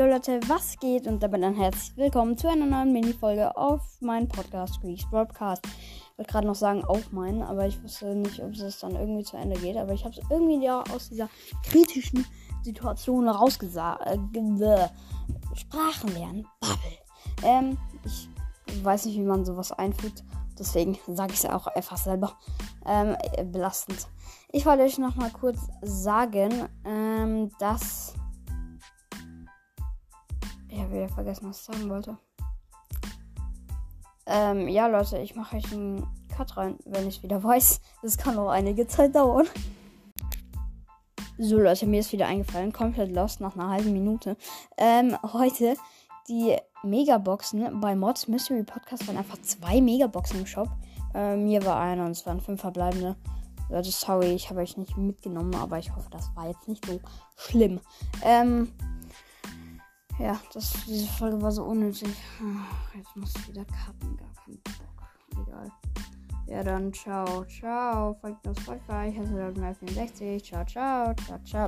Jo Leute, was geht? Und damit ein herzlich willkommen zu einer neuen Mini-Folge auf meinem Podcast Greeks Broadcast. Ich wollte gerade noch sagen auf meinen, aber ich wusste nicht, ob es dann irgendwie zu Ende geht. Aber ich habe es irgendwie ja aus dieser kritischen Situation rausgesagt. Äh, Sprachen lernen, Bubble. Ähm, ich weiß nicht, wie man sowas einfügt. Deswegen sage ich es auch einfach selber. Ähm, belastend. Ich wollte euch noch mal kurz sagen, ähm, dass habe wieder vergessen, was ich sagen wollte. Ähm, ja, Leute, ich mache euch einen Cut rein, wenn ich wieder weiß. Das kann noch einige Zeit dauern. So, Leute, mir ist wieder eingefallen. Komplett lost nach einer halben Minute. Ähm, heute die Megaboxen bei Mods Mystery Podcast waren einfach zwei Megaboxen im Shop. Ähm, hier war einer und es waren fünf verbleibende. Leute, sorry, ich habe euch nicht mitgenommen, aber ich hoffe, das war jetzt nicht so schlimm. Ähm, ja, das, diese Folge war so unnötig. Jetzt muss ich wieder cutten, gar keinen Bock. Egal. Ja, dann ciao, ciao. Folgt mir auf Spotify. Ich heiße Lord 64. Ciao, ciao, ciao, ciao.